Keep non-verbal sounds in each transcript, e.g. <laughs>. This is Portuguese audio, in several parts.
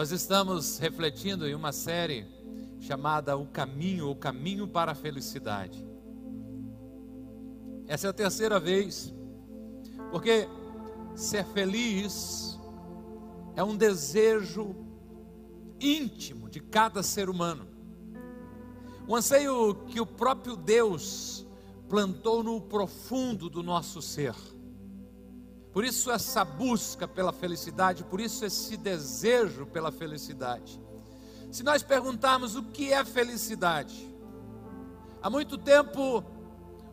Nós estamos refletindo em uma série chamada O Caminho, o Caminho para a Felicidade. Essa é a terceira vez, porque ser feliz é um desejo íntimo de cada ser humano, um anseio que o próprio Deus plantou no profundo do nosso ser. Por isso, essa busca pela felicidade, por isso, esse desejo pela felicidade. Se nós perguntarmos o que é felicidade, há muito tempo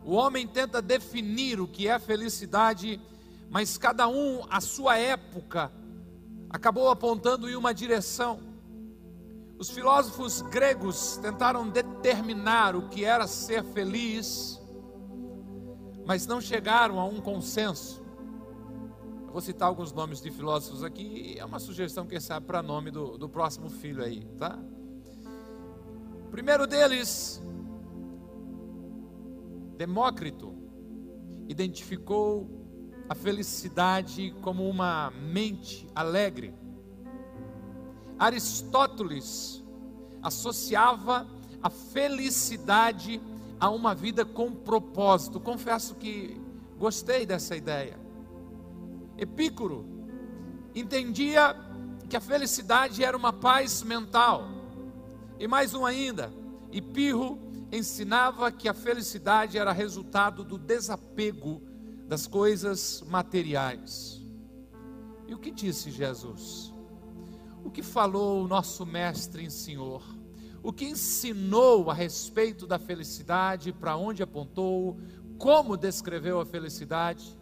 o homem tenta definir o que é felicidade, mas cada um, a sua época, acabou apontando em uma direção. Os filósofos gregos tentaram determinar o que era ser feliz, mas não chegaram a um consenso. Eu vou citar alguns nomes de filósofos aqui, é uma sugestão, quem sabe, para nome do, do próximo filho aí, tá? O primeiro deles, Demócrito, identificou a felicidade como uma mente alegre. Aristóteles associava a felicidade a uma vida com propósito. Confesso que gostei dessa ideia. Epícoro entendia que a felicidade era uma paz mental. E mais um ainda, Epirro ensinava que a felicidade era resultado do desapego das coisas materiais. E o que disse Jesus? O que falou o nosso mestre e Senhor? O que ensinou a respeito da felicidade, para onde apontou, como descreveu a felicidade?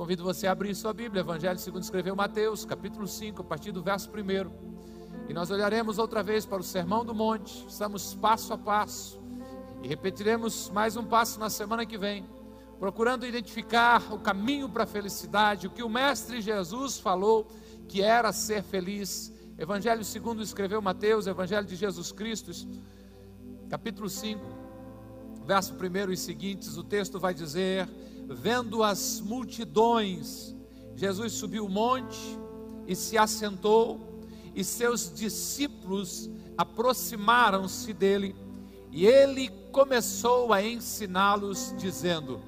Convido você a abrir sua Bíblia, Evangelho segundo escreveu Mateus, capítulo 5, a partir do verso 1. E nós olharemos outra vez para o Sermão do Monte, estamos passo a passo, e repetiremos mais um passo na semana que vem, procurando identificar o caminho para a felicidade, o que o Mestre Jesus falou que era ser feliz. Evangelho segundo escreveu Mateus, Evangelho de Jesus Cristo, capítulo 5, verso 1 e seguintes, o texto vai dizer: vendo as multidões, Jesus subiu o monte e se assentou, e seus discípulos aproximaram-se dele, e ele começou a ensiná-los, dizendo: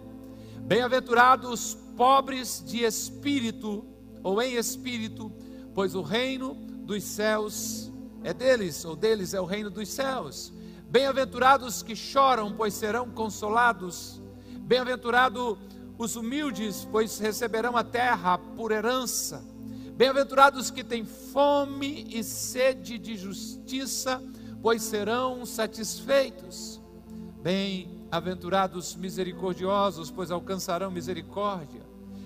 Bem-aventurados pobres de espírito, ou em espírito, pois o reino dos céus é deles, ou deles é o reino dos céus. Bem-aventurados que choram, pois serão consolados. Bem-aventurado os humildes, pois receberão a terra por herança. Bem-aventurados que têm fome e sede de justiça, pois serão satisfeitos. Bem-aventurados misericordiosos, pois alcançarão misericórdia.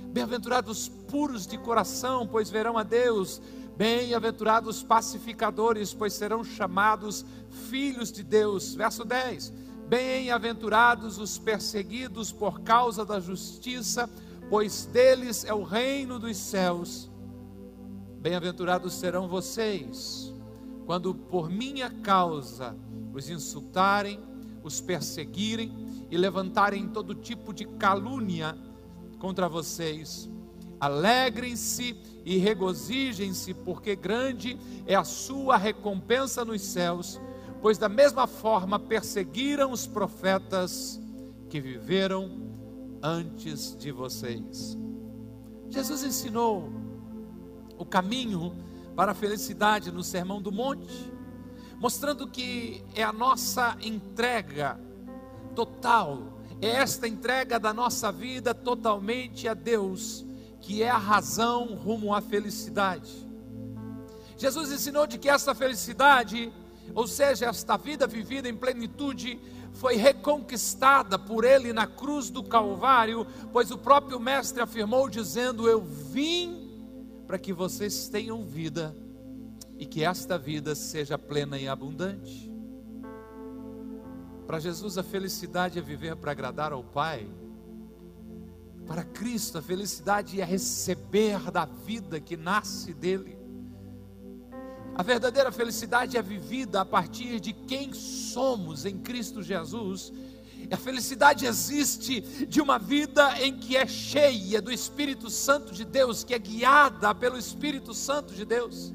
Bem-aventurados puros de coração, pois verão a Deus. Bem-aventurados pacificadores, pois serão chamados filhos de Deus. Verso 10 Bem-aventurados os perseguidos por causa da justiça, pois deles é o reino dos céus. Bem-aventurados serão vocês, quando por minha causa os insultarem, os perseguirem e levantarem todo tipo de calúnia contra vocês. Alegrem-se e regozijem-se, porque grande é a sua recompensa nos céus pois da mesma forma perseguiram os profetas que viveram antes de vocês. Jesus ensinou o caminho para a felicidade no Sermão do Monte, mostrando que é a nossa entrega total, é esta entrega da nossa vida totalmente a Deus, que é a razão rumo à felicidade. Jesus ensinou de que essa felicidade ou seja, esta vida vivida em plenitude foi reconquistada por Ele na cruz do Calvário, pois o próprio Mestre afirmou, dizendo: Eu vim para que vocês tenham vida e que esta vida seja plena e abundante. Para Jesus, a felicidade é viver para agradar ao Pai. Para Cristo, a felicidade é receber da vida que nasce dele. A verdadeira felicidade é vivida a partir de quem somos em Cristo Jesus. A felicidade existe de uma vida em que é cheia do Espírito Santo de Deus, que é guiada pelo Espírito Santo de Deus.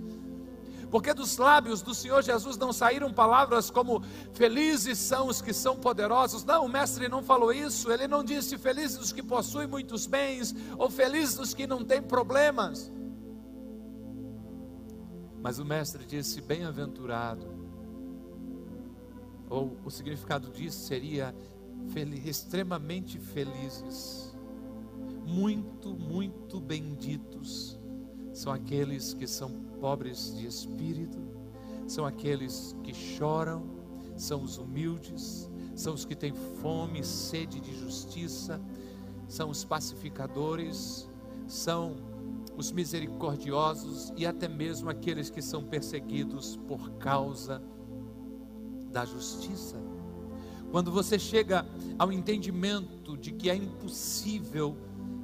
Porque dos lábios do Senhor Jesus não saíram palavras como felizes são os que são poderosos. Não, o mestre não falou isso. Ele não disse felizes os que possuem muitos bens ou felizes os que não têm problemas. Mas o mestre disse bem-aventurado. Ou o significado disso seria feliz, extremamente felizes. Muito, muito benditos são aqueles que são pobres de espírito, são aqueles que choram, são os humildes, são os que têm fome e sede de justiça, são os pacificadores, são os misericordiosos e até mesmo aqueles que são perseguidos por causa da justiça. Quando você chega ao entendimento de que é impossível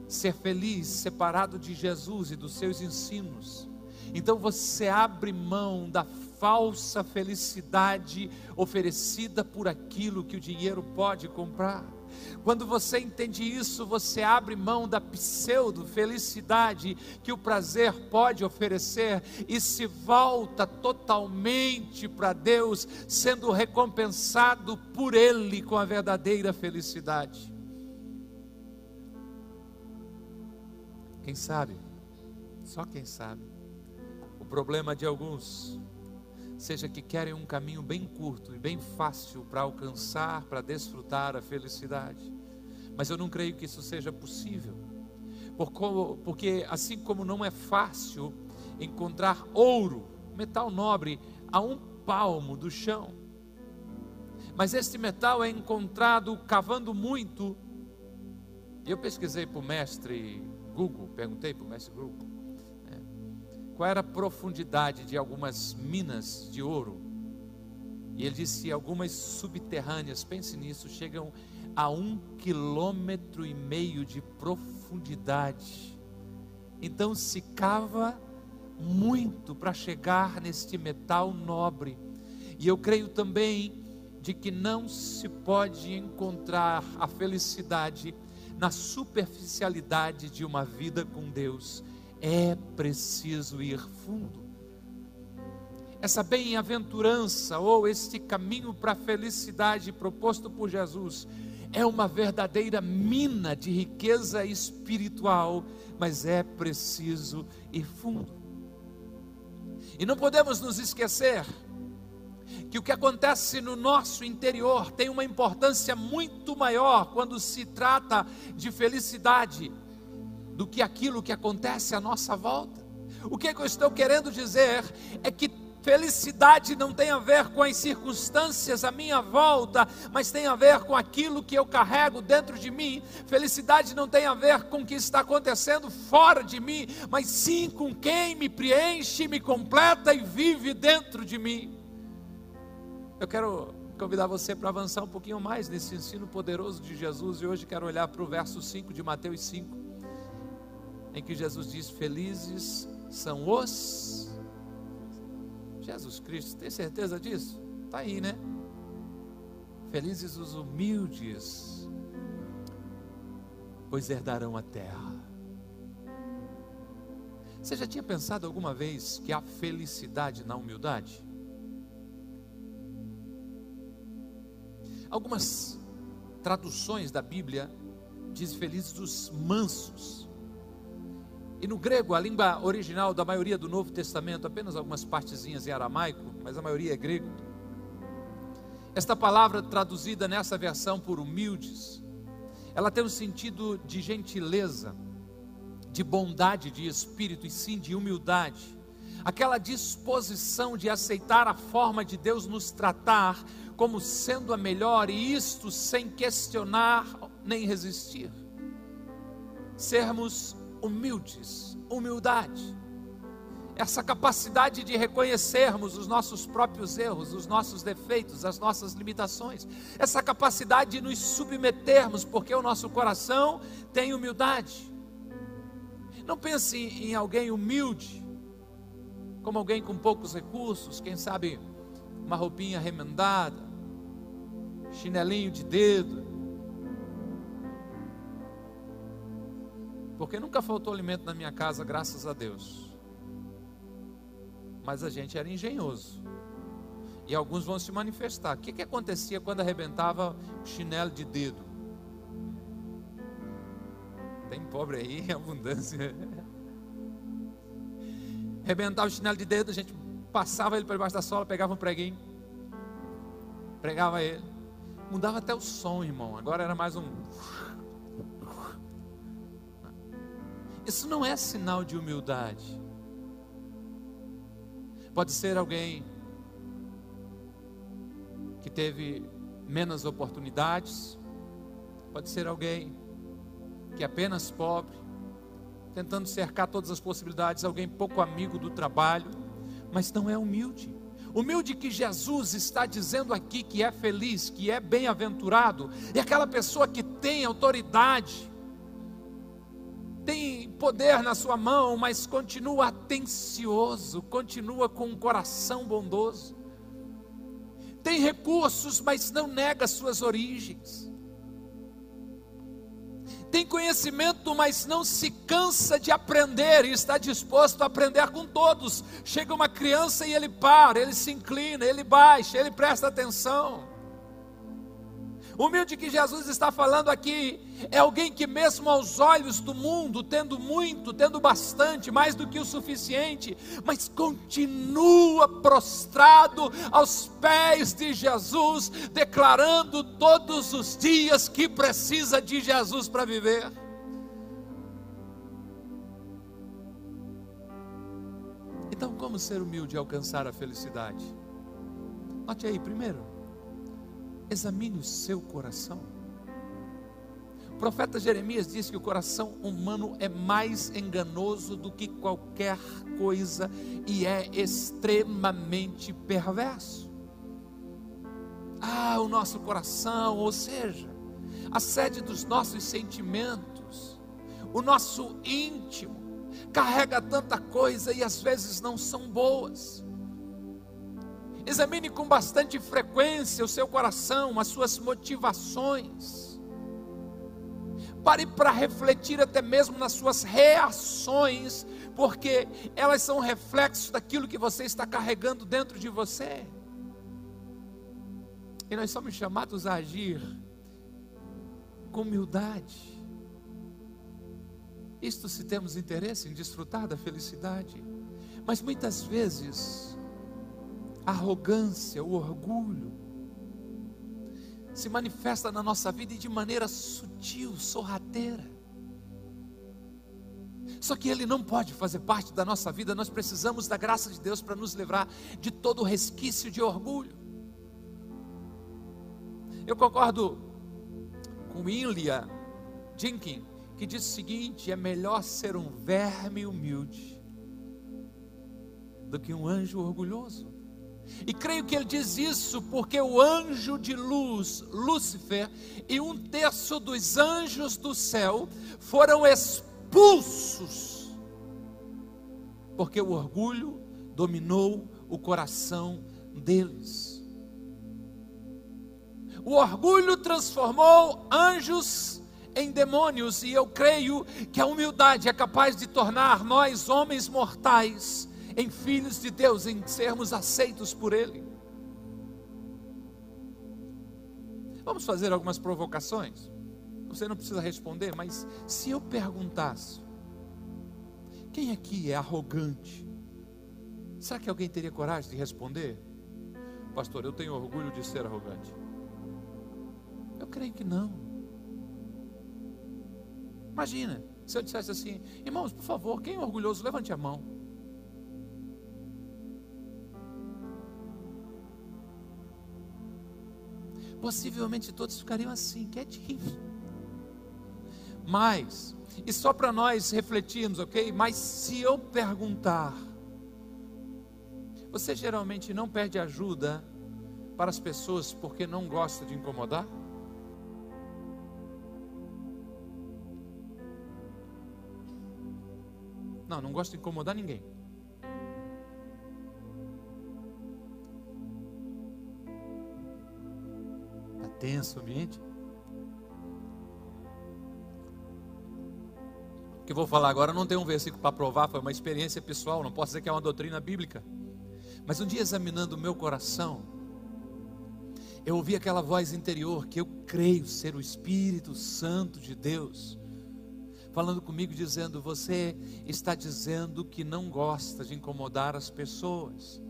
ser feliz separado de Jesus e dos seus ensinos. Então você abre mão da falsa felicidade oferecida por aquilo que o dinheiro pode comprar. Quando você entende isso, você abre mão da pseudo felicidade que o prazer pode oferecer e se volta totalmente para Deus, sendo recompensado por Ele com a verdadeira felicidade. Quem sabe? Só quem sabe. O problema de alguns seja que querem um caminho bem curto e bem fácil para alcançar, para desfrutar a felicidade. Mas eu não creio que isso seja possível. Porque assim como não é fácil encontrar ouro, metal nobre, a um palmo do chão, mas este metal é encontrado cavando muito. Eu pesquisei para o mestre Google, perguntei para o mestre Google, qual era a profundidade de algumas minas de ouro. E ele disse: algumas subterrâneas, pense nisso, chegam a um quilômetro e meio de profundidade. Então se cava muito para chegar neste metal nobre. E eu creio também de que não se pode encontrar a felicidade na superficialidade de uma vida com Deus, é preciso ir fundo. Essa bem-aventurança ou este caminho para a felicidade proposto por Jesus é uma verdadeira mina de riqueza espiritual, mas é preciso ir fundo. E não podemos nos esquecer que o que acontece no nosso interior tem uma importância muito maior quando se trata de felicidade do que aquilo que acontece à nossa volta. O que, é que eu estou querendo dizer é que Felicidade não tem a ver com as circunstâncias à minha volta, mas tem a ver com aquilo que eu carrego dentro de mim. Felicidade não tem a ver com o que está acontecendo fora de mim, mas sim com quem me preenche, me completa e vive dentro de mim. Eu quero convidar você para avançar um pouquinho mais nesse ensino poderoso de Jesus e hoje quero olhar para o verso 5 de Mateus 5, em que Jesus diz: Felizes são os. Jesus Cristo, tem certeza disso? Está aí, né? Felizes os humildes, pois herdarão a terra. Você já tinha pensado alguma vez que há felicidade na humildade? Algumas traduções da Bíblia diz felizes os mansos. E no grego, a língua original da maioria do Novo Testamento, apenas algumas partezinhas em aramaico, mas a maioria é grego. Esta palavra traduzida nessa versão por humildes, ela tem um sentido de gentileza, de bondade de espírito e sim de humildade. Aquela disposição de aceitar a forma de Deus nos tratar como sendo a melhor, e isto sem questionar nem resistir. Sermos humildes, humildade. Essa capacidade de reconhecermos os nossos próprios erros, os nossos defeitos, as nossas limitações. Essa capacidade de nos submetermos, porque o nosso coração tem humildade. Não pense em alguém humilde, como alguém com poucos recursos, quem sabe uma roupinha remendada, chinelinho de dedo. Porque nunca faltou alimento na minha casa, graças a Deus. mas a gente era engenhoso. E alguns vão se manifestar. O que, que acontecia quando arrebentava o chinelo de dedo? Tem pobre aí <laughs> abundância. Arrebentava o chinelo de dedo, a gente passava ele por debaixo da sola, pegava um preguinho, pregava ele. Mudava até o som, irmão. Agora era mais um. Isso não é sinal de humildade. Pode ser alguém que teve menos oportunidades, pode ser alguém que é apenas pobre, tentando cercar todas as possibilidades, alguém pouco amigo do trabalho, mas não é humilde. Humilde que Jesus está dizendo aqui que é feliz, que é bem-aventurado, é aquela pessoa que tem autoridade, tem poder na sua mão, mas continua atencioso, continua com um coração bondoso. Tem recursos, mas não nega suas origens. Tem conhecimento, mas não se cansa de aprender e está disposto a aprender com todos. Chega uma criança e ele para, ele se inclina, ele baixa, ele presta atenção. Humilde que Jesus está falando aqui é alguém que, mesmo aos olhos do mundo, tendo muito, tendo bastante, mais do que o suficiente, mas continua prostrado aos pés de Jesus, declarando todos os dias que precisa de Jesus para viver. Então, como ser humilde e alcançar a felicidade? Note aí, primeiro, Examine o seu coração. O profeta Jeremias diz que o coração humano é mais enganoso do que qualquer coisa e é extremamente perverso. Ah, o nosso coração, ou seja, a sede dos nossos sentimentos, o nosso íntimo, carrega tanta coisa e às vezes não são boas. Examine com bastante frequência o seu coração, as suas motivações. Pare para refletir até mesmo nas suas reações, porque elas são reflexos daquilo que você está carregando dentro de você. E nós somos chamados a agir com humildade. Isto se temos interesse em desfrutar da felicidade. Mas muitas vezes a arrogância, o orgulho, se manifesta na nossa vida de maneira sutil, sorrateira. Só que ele não pode fazer parte da nossa vida, nós precisamos da graça de Deus para nos livrar de todo resquício de orgulho. Eu concordo com Ilya Jenkins, que diz o seguinte: é melhor ser um verme humilde do que um anjo orgulhoso. E creio que ele diz isso porque o anjo de luz, Lúcifer, e um terço dos anjos do céu foram expulsos, porque o orgulho dominou o coração deles. O orgulho transformou anjos em demônios, e eu creio que a humildade é capaz de tornar nós, homens mortais, em filhos de Deus, em sermos aceitos por Ele. Vamos fazer algumas provocações? Você não precisa responder, mas se eu perguntasse: quem aqui é arrogante? Será que alguém teria coragem de responder? Pastor, eu tenho orgulho de ser arrogante. Eu creio que não. Imagina, se eu dissesse assim, irmãos, por favor, quem é orgulhoso, levante a mão. Possivelmente todos ficariam assim, quietinhos. Mas, e só para nós refletirmos, ok? Mas se eu perguntar, você geralmente não pede ajuda para as pessoas porque não gosta de incomodar? Não, não gosta de incomodar ninguém. Tenso o ambiente. O que eu vou falar agora não tem um versículo para provar, foi uma experiência pessoal, não posso dizer que é uma doutrina bíblica. Mas um dia examinando o meu coração, eu ouvi aquela voz interior que eu creio ser o Espírito Santo de Deus, falando comigo, dizendo: Você está dizendo que não gosta de incomodar as pessoas,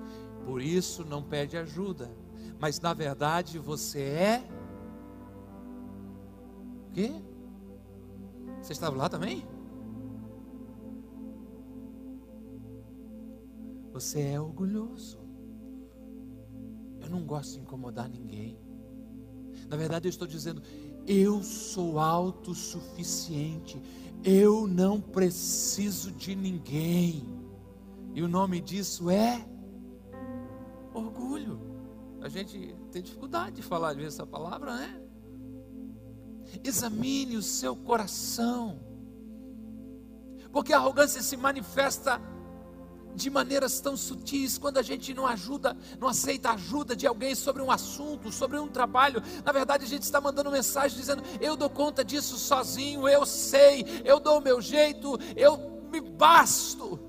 por isso não pede ajuda, mas na verdade você é. Quê? Você estava lá também? Você é orgulhoso. Eu não gosto de incomodar ninguém. Na verdade, eu estou dizendo, eu sou autossuficiente. Eu não preciso de ninguém. E o nome disso é orgulho. A gente tem dificuldade de falar de essa palavra, né? Examine o seu coração. Porque a arrogância se manifesta de maneiras tão sutis, quando a gente não ajuda, não aceita a ajuda de alguém sobre um assunto, sobre um trabalho, na verdade a gente está mandando mensagem dizendo: eu dou conta disso sozinho, eu sei, eu dou o meu jeito, eu me basto.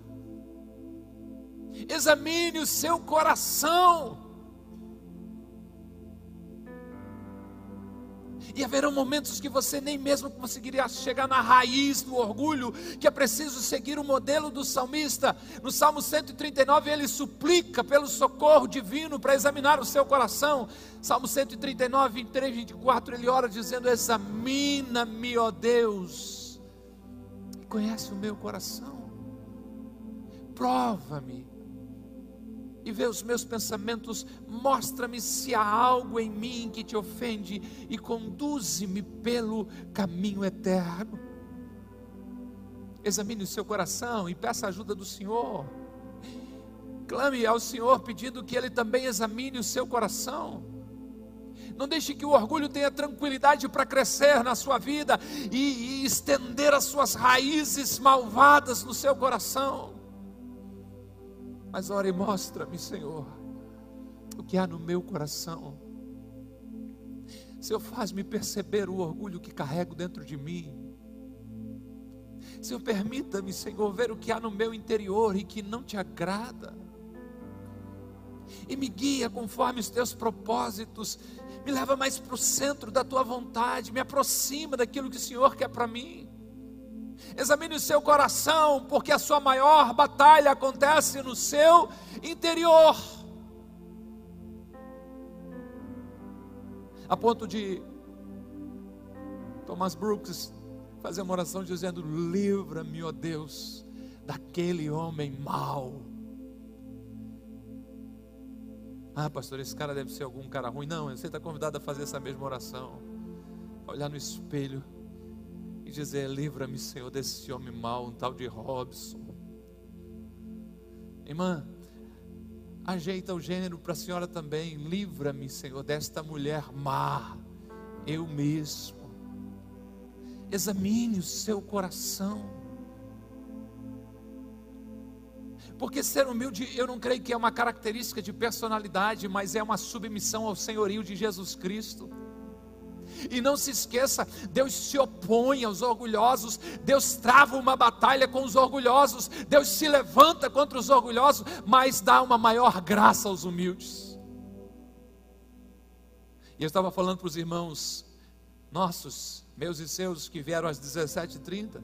Examine o seu coração. E haverão momentos que você nem mesmo conseguiria chegar na raiz do orgulho, que é preciso seguir o modelo do salmista. No Salmo 139, ele suplica pelo socorro divino para examinar o seu coração. Salmo 139, 23, 24, ele ora dizendo: Examina-me, ó Deus, e conhece o meu coração, prova-me e vê os meus pensamentos, mostra-me se há algo em mim que te ofende e conduze-me pelo caminho eterno. Examine o seu coração e peça a ajuda do Senhor. Clame ao Senhor pedindo que Ele também examine o seu coração. Não deixe que o orgulho tenha tranquilidade para crescer na sua vida e, e estender as suas raízes malvadas no seu coração. Mas ora e mostra-me, Senhor, o que há no meu coração. Senhor, faz-me perceber o orgulho que carrego dentro de mim. Senhor, permita-me, Senhor, ver o que há no meu interior e que não te agrada. E me guia conforme os teus propósitos. Me leva mais para o centro da tua vontade. Me aproxima daquilo que o Senhor quer para mim. Examine o seu coração, porque a sua maior batalha acontece no seu interior. A ponto de Thomas Brooks fazer uma oração dizendo: Livra-me, ó Deus, daquele homem mau. Ah, pastor, esse cara deve ser algum cara ruim. Não, você está convidado a fazer essa mesma oração. Olhar no espelho e dizer: Livra-me, Senhor, desse homem mau, um tal de Robson. Irmã, ajeita o gênero para a senhora também. Livra-me, Senhor, desta mulher má, eu mesmo. Examine o seu coração. Porque ser humilde, eu não creio que é uma característica de personalidade, mas é uma submissão ao senhorio de Jesus Cristo. E não se esqueça, Deus se opõe aos orgulhosos, Deus trava uma batalha com os orgulhosos, Deus se levanta contra os orgulhosos, mas dá uma maior graça aos humildes. E eu estava falando para os irmãos nossos, meus e seus, que vieram às 17h30,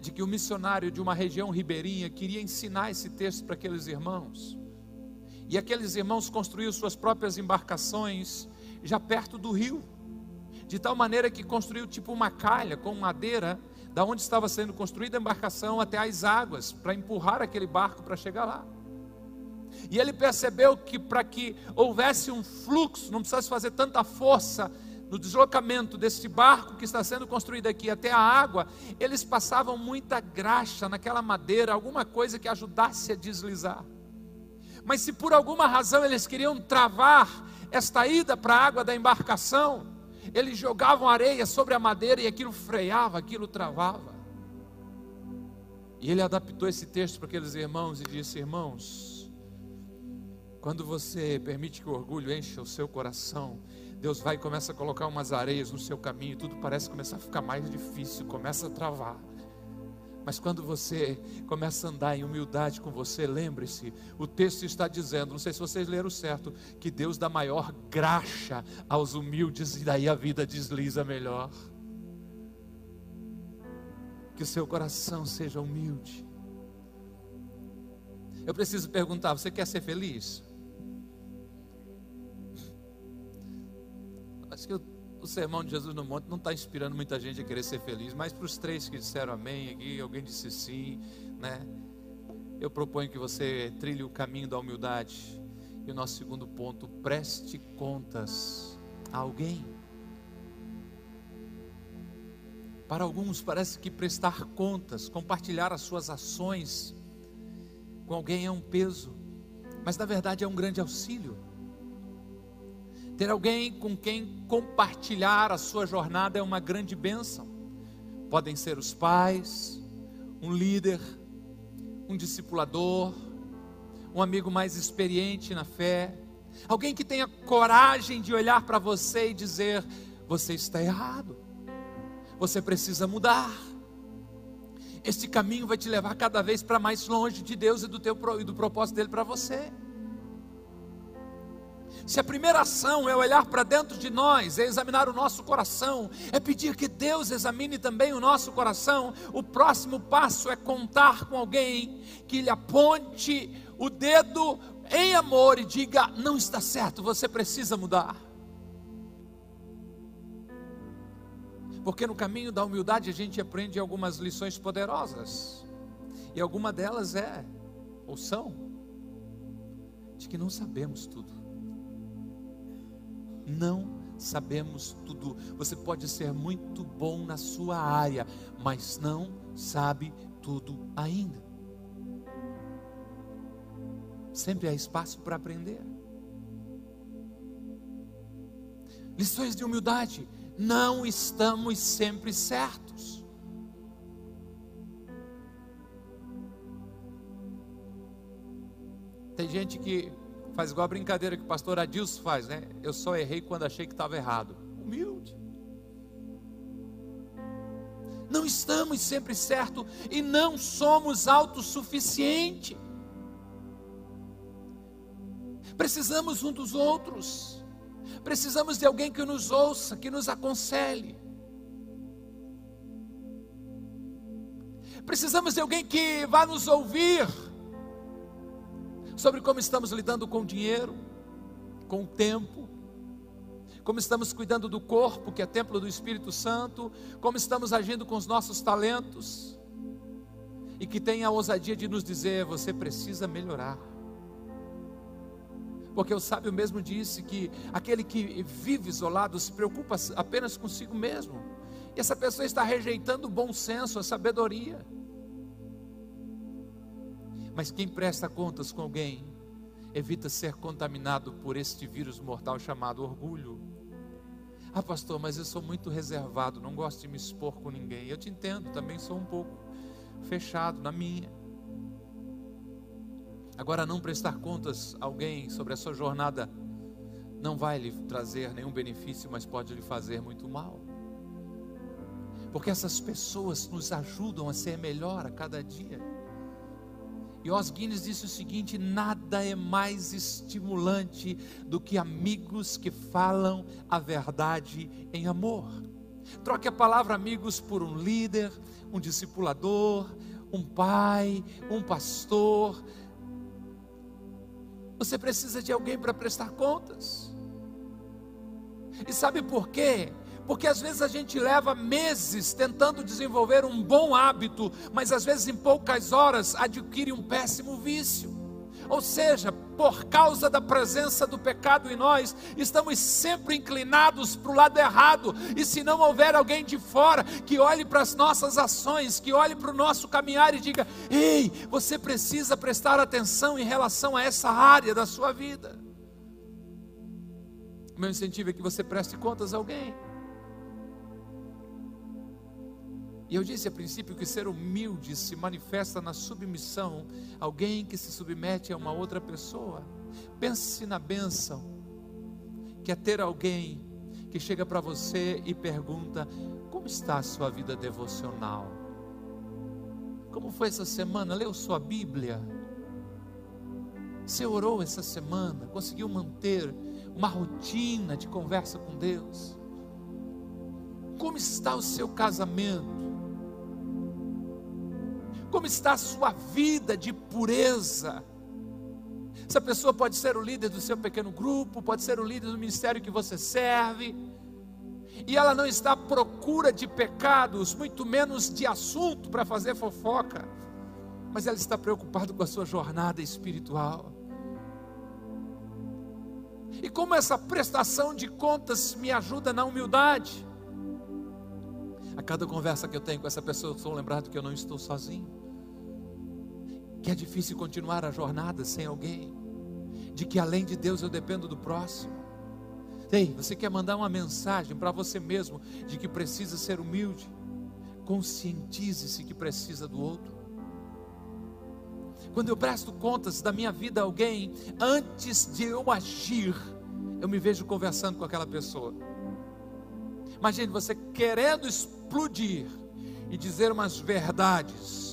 de que o missionário de uma região ribeirinha queria ensinar esse texto para aqueles irmãos. E aqueles irmãos construíram suas próprias embarcações já perto do rio, de tal maneira que construiu tipo uma calha com madeira, da onde estava sendo construída a embarcação até as águas, para empurrar aquele barco para chegar lá. E ele percebeu que para que houvesse um fluxo, não precisasse fazer tanta força no deslocamento desse barco que está sendo construído aqui até a água, eles passavam muita graxa naquela madeira, alguma coisa que ajudasse a deslizar. Mas se por alguma razão eles queriam travar esta ida para a água da embarcação, eles jogavam areia sobre a madeira e aquilo freava, aquilo travava. E ele adaptou esse texto para aqueles irmãos e disse: Irmãos, quando você permite que o orgulho encha o seu coração, Deus vai e começa a colocar umas areias no seu caminho, tudo parece começar a ficar mais difícil, começa a travar. Mas quando você começa a andar em humildade com você, lembre-se, o texto está dizendo, não sei se vocês leram certo, que Deus dá maior graxa aos humildes e daí a vida desliza melhor. Que o seu coração seja humilde. Eu preciso perguntar: você quer ser feliz? Acho que o sermão de Jesus no monte não está inspirando muita gente a querer ser feliz, mas para os três que disseram amém aqui, alguém disse sim, né? Eu proponho que você trilhe o caminho da humildade. E o nosso segundo ponto, preste contas a alguém. Para alguns parece que prestar contas, compartilhar as suas ações com alguém é um peso, mas na verdade é um grande auxílio. Ter alguém com quem compartilhar a sua jornada é uma grande bênção. Podem ser os pais, um líder, um discipulador, um amigo mais experiente na fé, alguém que tenha coragem de olhar para você e dizer: você está errado, você precisa mudar. Este caminho vai te levar cada vez para mais longe de Deus e do, teu, e do propósito dele para você. Se a primeira ação é olhar para dentro de nós, é examinar o nosso coração, é pedir que Deus examine também o nosso coração, o próximo passo é contar com alguém que lhe aponte o dedo em amor e diga: não está certo, você precisa mudar. Porque no caminho da humildade a gente aprende algumas lições poderosas, e alguma delas é, ou são, de que não sabemos tudo não sabemos tudo. Você pode ser muito bom na sua área, mas não sabe tudo ainda. Sempre há espaço para aprender. Lições de humildade. Não estamos sempre certos. Tem gente que Faz igual a brincadeira que o pastor Adilson faz, né? Eu só errei quando achei que estava errado. Humilde. Não estamos sempre certos e não somos autossuficientes. Precisamos um dos outros. Precisamos de alguém que nos ouça, que nos aconselhe. Precisamos de alguém que vá nos ouvir sobre como estamos lidando com o dinheiro, com o tempo, como estamos cuidando do corpo, que é templo do Espírito Santo, como estamos agindo com os nossos talentos, e que tenha a ousadia de nos dizer: você precisa melhorar. Porque o sábio mesmo disse que aquele que vive isolado se preocupa apenas consigo mesmo, e essa pessoa está rejeitando o bom senso, a sabedoria. Mas quem presta contas com alguém, evita ser contaminado por este vírus mortal chamado orgulho. Ah, pastor, mas eu sou muito reservado, não gosto de me expor com ninguém. Eu te entendo, também sou um pouco fechado na minha. Agora, não prestar contas a alguém sobre a sua jornada não vai lhe trazer nenhum benefício, mas pode lhe fazer muito mal. Porque essas pessoas nos ajudam a ser melhor a cada dia. E Os Guinness disse o seguinte: nada é mais estimulante do que amigos que falam a verdade em amor. Troque a palavra amigos por um líder, um discipulador, um pai, um pastor. Você precisa de alguém para prestar contas. E sabe por quê? Porque às vezes a gente leva meses tentando desenvolver um bom hábito, mas às vezes em poucas horas adquire um péssimo vício. Ou seja, por causa da presença do pecado em nós, estamos sempre inclinados para o lado errado. E se não houver alguém de fora que olhe para as nossas ações, que olhe para o nosso caminhar e diga: Ei, você precisa prestar atenção em relação a essa área da sua vida. O meu incentivo é que você preste contas a alguém. E eu disse a princípio que ser humilde se manifesta na submissão, alguém que se submete a uma outra pessoa. Pense na bênção, que é ter alguém que chega para você e pergunta: como está a sua vida devocional? Como foi essa semana? Leu sua Bíblia? Você orou essa semana? Conseguiu manter uma rotina de conversa com Deus? Como está o seu casamento? Como está a sua vida de pureza? Essa pessoa pode ser o líder do seu pequeno grupo, pode ser o líder do ministério que você serve, e ela não está à procura de pecados, muito menos de assunto para fazer fofoca, mas ela está preocupada com a sua jornada espiritual. E como essa prestação de contas me ajuda na humildade? A cada conversa que eu tenho com essa pessoa, eu sou lembrado que eu não estou sozinho. Que é difícil continuar a jornada sem alguém. De que além de Deus eu dependo do próximo. Ei, você quer mandar uma mensagem para você mesmo de que precisa ser humilde? Conscientize-se que precisa do outro. Quando eu presto contas da minha vida a alguém, antes de eu agir, eu me vejo conversando com aquela pessoa. Imagine você querendo explodir e dizer umas verdades.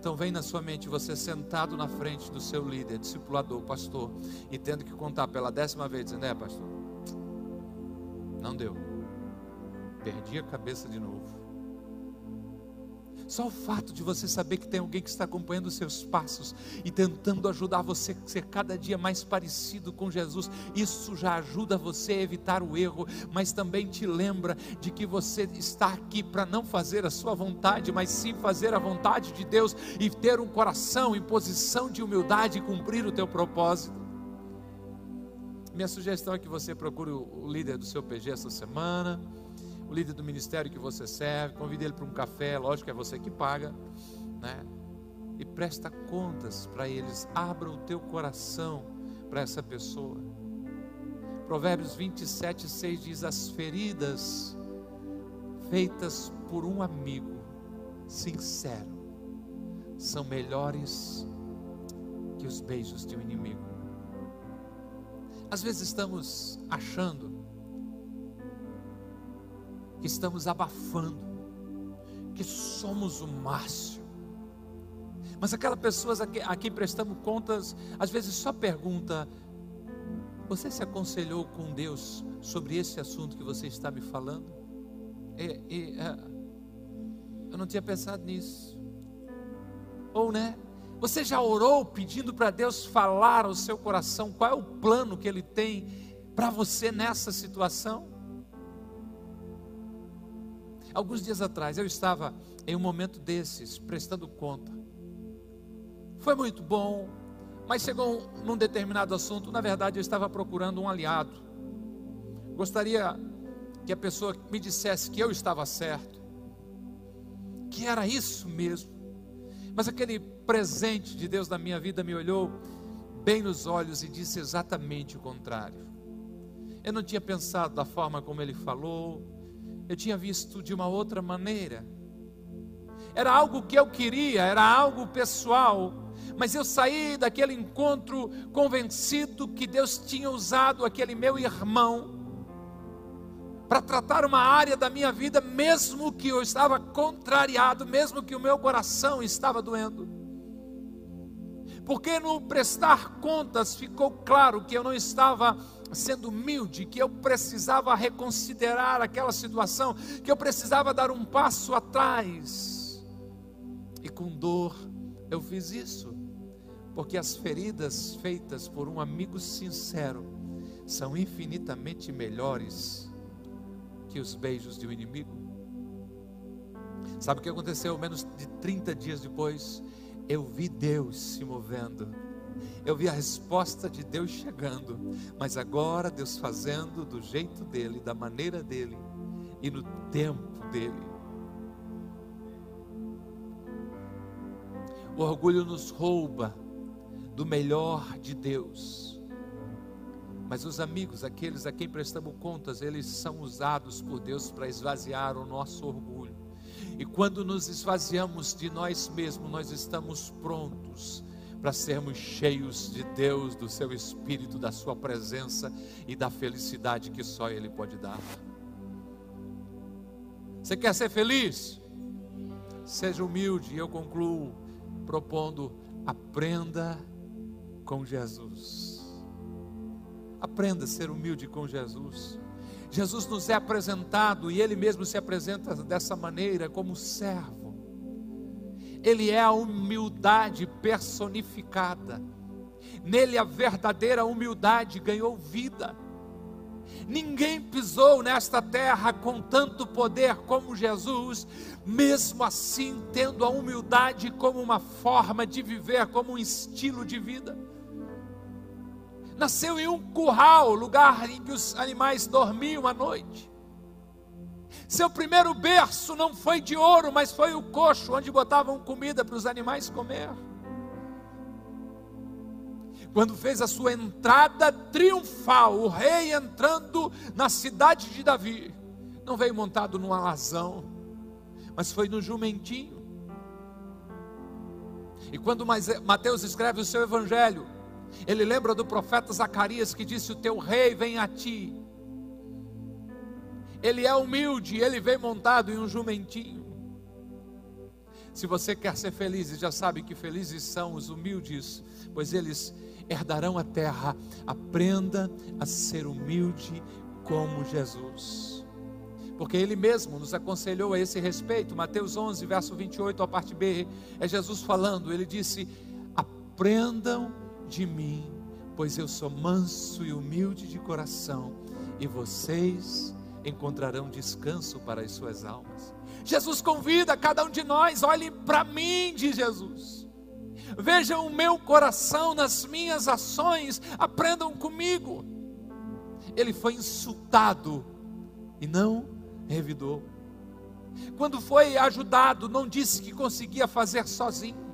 Então vem na sua mente você sentado na frente do seu líder, discipulador, pastor, e tendo que contar pela décima vez, dizendo, é pastor, não deu. Perdi a cabeça de novo. Só o fato de você saber que tem alguém que está acompanhando os seus passos e tentando ajudar você a ser cada dia mais parecido com Jesus, isso já ajuda você a evitar o erro, mas também te lembra de que você está aqui para não fazer a sua vontade, mas sim fazer a vontade de Deus e ter um coração em posição de humildade e cumprir o teu propósito. Minha sugestão é que você procure o líder do seu PG essa semana o líder do ministério que você serve, convide ele para um café, lógico que é você que paga, né? E presta contas para eles, abra o teu coração para essa pessoa. Provérbios 27, 6 diz: As feridas feitas por um amigo sincero são melhores que os beijos de um inimigo. Às vezes estamos achando que estamos abafando, que somos o máximo. Mas aquela pessoa a quem prestamos contas, às vezes só pergunta: Você se aconselhou com Deus sobre esse assunto que você está me falando? E, e, é, eu não tinha pensado nisso. Ou, né? Você já orou pedindo para Deus falar ao seu coração qual é o plano que Ele tem para você nessa situação? Alguns dias atrás eu estava em um momento desses, prestando conta. Foi muito bom, mas chegou num determinado assunto, na verdade eu estava procurando um aliado. Gostaria que a pessoa me dissesse que eu estava certo, que era isso mesmo. Mas aquele presente de Deus na minha vida me olhou bem nos olhos e disse exatamente o contrário. Eu não tinha pensado da forma como ele falou, eu tinha visto de uma outra maneira. Era algo que eu queria, era algo pessoal, mas eu saí daquele encontro convencido que Deus tinha usado aquele meu irmão para tratar uma área da minha vida, mesmo que eu estava contrariado, mesmo que o meu coração estava doendo. Porque no prestar contas ficou claro que eu não estava sendo humilde, que eu precisava reconsiderar aquela situação, que eu precisava dar um passo atrás. E com dor eu fiz isso, porque as feridas feitas por um amigo sincero são infinitamente melhores que os beijos de um inimigo. Sabe o que aconteceu menos de 30 dias depois? Eu vi Deus se movendo eu vi a resposta de Deus chegando, mas agora Deus fazendo do jeito dele, da maneira dele e no tempo dele. O orgulho nos rouba do melhor de Deus. Mas os amigos, aqueles a quem prestamos contas, eles são usados por Deus para esvaziar o nosso orgulho. E quando nos esvaziamos de nós mesmos, nós estamos prontos para sermos cheios de Deus, do seu Espírito, da sua presença e da felicidade que só Ele pode dar. Você quer ser feliz? Seja humilde, e eu concluo. propondo: aprenda com Jesus. Aprenda a ser humilde com Jesus. Jesus nos é apresentado e ele mesmo se apresenta dessa maneira como servo. Ele é a humildade personificada. Nele a verdadeira humildade ganhou vida. Ninguém pisou nesta terra com tanto poder como Jesus, mesmo assim tendo a humildade como uma forma de viver, como um estilo de vida. Nasceu em um curral, lugar em que os animais dormiam à noite. Seu primeiro berço não foi de ouro, mas foi o coxo onde botavam comida para os animais comer quando fez a sua entrada triunfal, o rei entrando na cidade de Davi, não veio montado num alazão, mas foi no jumentinho. E quando Mateus escreve o seu evangelho, ele lembra do profeta Zacarias que disse: O teu rei vem a ti. Ele é humilde, ele vem montado em um jumentinho. Se você quer ser feliz, já sabe que felizes são os humildes, pois eles herdarão a terra. Aprenda a ser humilde como Jesus. Porque ele mesmo nos aconselhou a esse respeito. Mateus 11, verso 28, a parte B, é Jesus falando. Ele disse: Aprendam de mim, pois eu sou manso e humilde de coração, e vocês encontrarão descanso para as suas almas. Jesus convida cada um de nós, olhem para mim, diz Jesus vejam o meu coração nas minhas ações, aprendam comigo. Ele foi insultado e não revidou. Quando foi ajudado, não disse que conseguia fazer sozinho.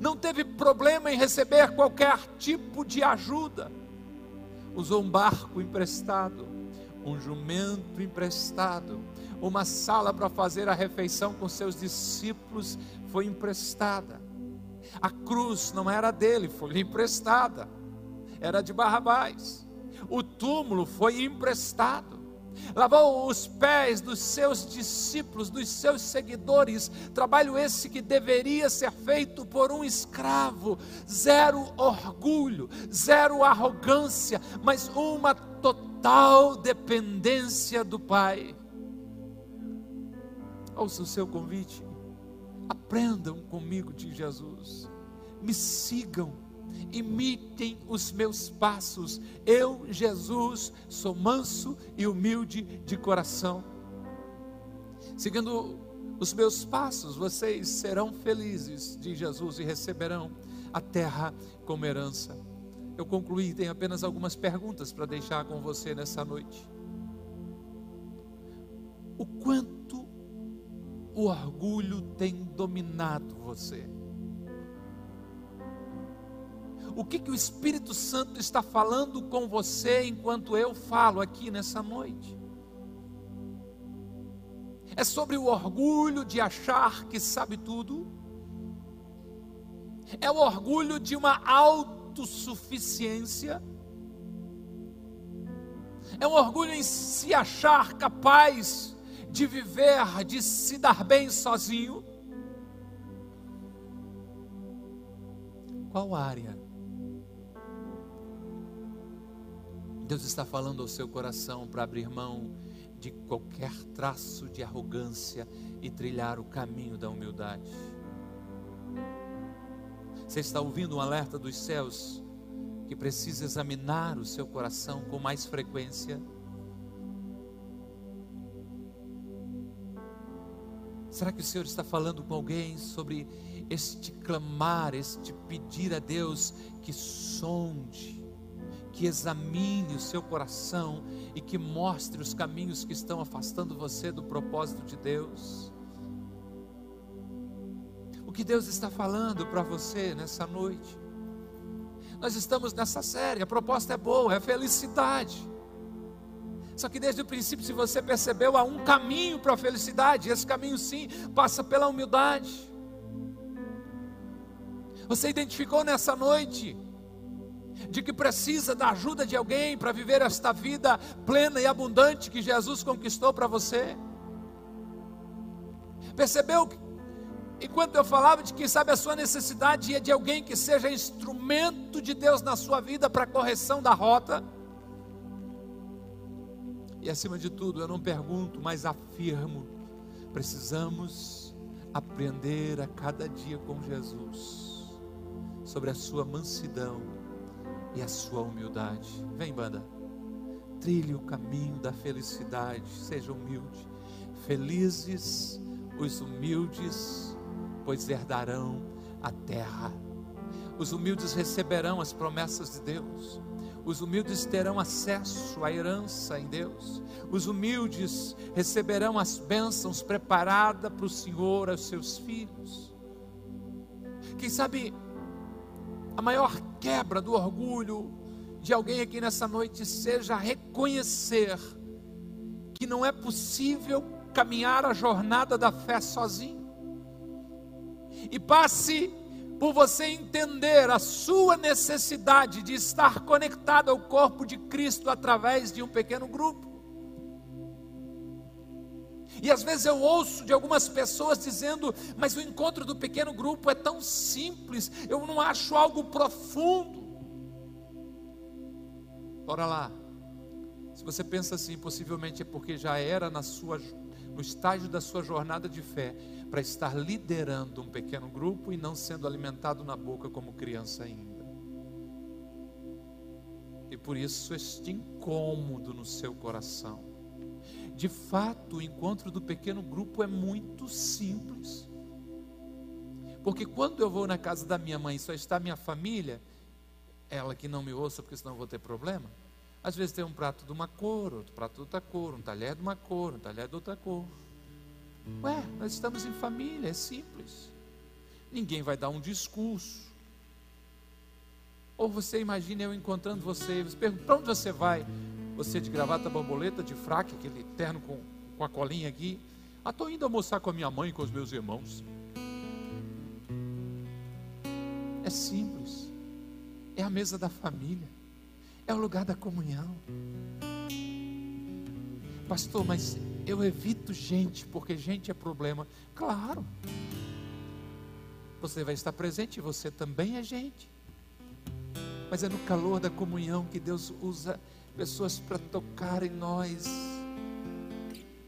Não teve problema em receber qualquer tipo de ajuda. Usou um barco emprestado, um jumento emprestado, uma sala para fazer a refeição com seus discípulos foi emprestada. A cruz não era dele, foi emprestada. Era de Barrabás. O túmulo foi emprestado. Lavou os pés dos seus discípulos, dos seus seguidores. Trabalho esse que deveria ser feito por um escravo. Zero orgulho, zero arrogância, mas uma total dependência do Pai. Ouça o seu convite. Aprendam comigo de Jesus. Me sigam. Imitem os meus passos. Eu, Jesus, sou manso e humilde de coração. Seguindo os meus passos, vocês serão felizes, de Jesus, e receberão a terra como herança. Eu concluí, tenho apenas algumas perguntas para deixar com você nessa noite. O quanto o orgulho tem dominado você? O que, que o Espírito Santo está falando com você enquanto eu falo aqui nessa noite? É sobre o orgulho de achar que sabe tudo? É o orgulho de uma autossuficiência? É um orgulho em se achar capaz de viver, de se dar bem sozinho? Qual área? Deus está falando ao seu coração para abrir mão de qualquer traço de arrogância e trilhar o caminho da humildade. Você está ouvindo um alerta dos céus que precisa examinar o seu coração com mais frequência? Será que o Senhor está falando com alguém sobre este clamar, este pedir a Deus que sonde, que examine o seu coração e que mostre os caminhos que estão afastando você do propósito de Deus? O que Deus está falando para você nessa noite? Nós estamos nessa série, a proposta é boa, é felicidade. Só que desde o princípio, se você percebeu, há um caminho para a felicidade. Esse caminho, sim, passa pela humildade. Você identificou nessa noite de que precisa da ajuda de alguém para viver esta vida plena e abundante que Jesus conquistou para você? Percebeu enquanto eu falava de quem sabe a sua necessidade é de alguém que seja instrumento de Deus na sua vida para correção da rota. E acima de tudo, eu não pergunto, mas afirmo: precisamos aprender a cada dia com Jesus sobre a sua mansidão e a sua humildade. Vem, banda, trilhe o caminho da felicidade, seja humilde. Felizes os humildes, pois herdarão a terra. Os humildes receberão as promessas de Deus. Os humildes terão acesso à herança em Deus. Os humildes receberão as bênçãos preparadas para o Senhor aos seus filhos. Quem sabe a maior quebra do orgulho de alguém aqui nessa noite seja reconhecer que não é possível caminhar a jornada da fé sozinho. E passe por você entender a sua necessidade de estar conectado ao corpo de Cristo através de um pequeno grupo. E às vezes eu ouço de algumas pessoas dizendo: Mas o encontro do pequeno grupo é tão simples, eu não acho algo profundo. Bora lá. Se você pensa assim, possivelmente é porque já era na sua no estágio da sua jornada de fé, para estar liderando um pequeno grupo e não sendo alimentado na boca como criança ainda. E por isso este incômodo no seu coração. De fato, o encontro do pequeno grupo é muito simples. Porque quando eu vou na casa da minha mãe, só está minha família, ela que não me ouça, porque senão eu vou ter problema. Às vezes tem um prato de uma cor, outro prato de outra cor, um talher de uma cor, um talher de outra cor. Ué, nós estamos em família, é simples. Ninguém vai dar um discurso. Ou você imagina eu encontrando você, você pergunta, para onde você vai? Você de gravata borboleta, de fraque, aquele terno com, com a colinha aqui. Ah, estou indo almoçar com a minha mãe e com os meus irmãos. É simples. É a mesa da família é o lugar da comunhão. Pastor, mas eu evito gente, porque gente é problema. Claro. Você vai estar presente, você também é gente. Mas é no calor da comunhão que Deus usa pessoas para tocar em nós.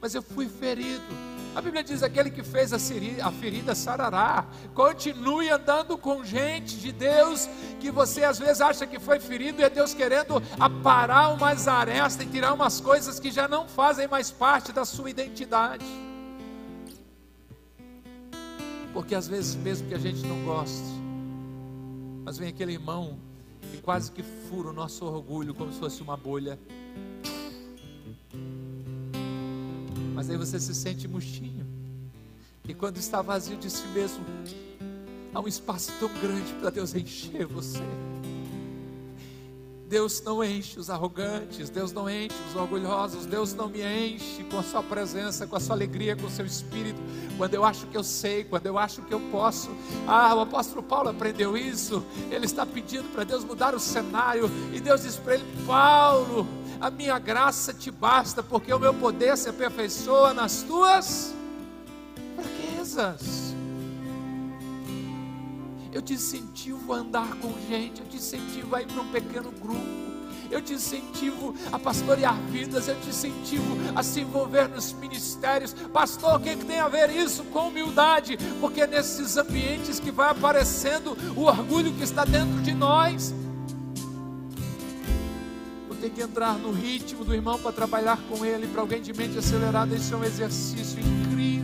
Mas eu fui ferido a Bíblia diz: aquele que fez a, ferida, a ferida sarará. Continue andando com gente de Deus, que você às vezes acha que foi ferido, e é Deus querendo aparar umas arestas e tirar umas coisas que já não fazem mais parte da sua identidade. Porque às vezes, mesmo que a gente não goste, mas vem aquele irmão que quase que fura o nosso orgulho como se fosse uma bolha. Mas aí você se sente murchinho. E quando está vazio de si mesmo, há um espaço tão grande para Deus encher você. Deus não enche os arrogantes, Deus não enche os orgulhosos, Deus não me enche com a sua presença, com a sua alegria, com o seu espírito, quando eu acho que eu sei, quando eu acho que eu posso. Ah, o apóstolo Paulo aprendeu isso, ele está pedindo para Deus mudar o cenário, e Deus diz para ele: Paulo, a minha graça te basta, porque o meu poder se aperfeiçoa nas tuas fraquezas. Eu te incentivo a andar com gente, eu te incentivo a ir para um pequeno grupo. Eu te incentivo a pastorear vidas, eu te incentivo a se envolver nos ministérios. Pastor, o que, que tem a ver isso com humildade? Porque é nesses ambientes que vai aparecendo o orgulho que está dentro de nós tem que entrar no ritmo do irmão para trabalhar com ele, para alguém de mente acelerada, isso é um exercício incrível.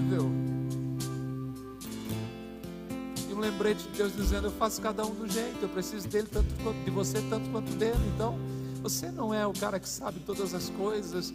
Um lembrete de Deus dizendo: Eu faço cada um do jeito, eu preciso dele tanto quanto de você, tanto quanto dele. Então, você não é o cara que sabe todas as coisas.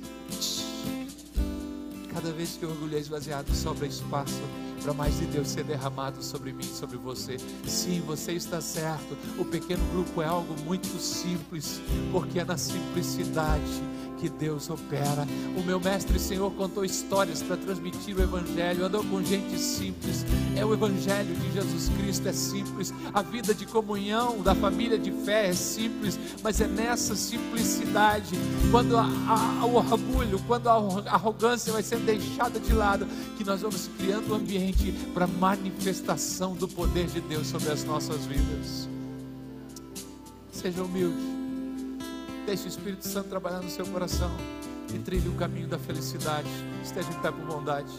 Cada vez que o orgulho é esvaziado, sobra espaço para mais de Deus ser derramado sobre mim, sobre você. Sim, você está certo. O pequeno grupo é algo muito simples, porque é na simplicidade que Deus opera. O meu mestre Senhor contou histórias para transmitir o Evangelho, andou com gente simples. É o Evangelho de Jesus Cristo, é simples. A vida de comunhão da família de fé é simples, mas é nessa simplicidade, quando a, a, o orgulho, quando a arrogância vai sendo deixada de lado, que nós vamos criando um ambiente para manifestação do poder de Deus sobre as nossas vidas. Seja humilde. Deixe o Espírito Santo trabalhar no seu coração e trilhe o caminho da felicidade. Esteja em pé por bondade.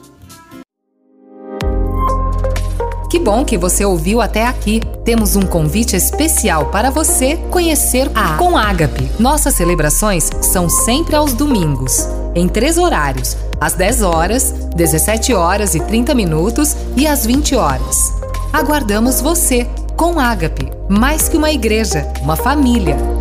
Que bom que você ouviu até aqui. Temos um convite especial para você conhecer a Com Ágape. Nossas celebrações são sempre aos domingos, em três horários: às 10 horas, 17 horas e 30 minutos e às 20 horas. Aguardamos você com Ágape, mais que uma igreja, uma família.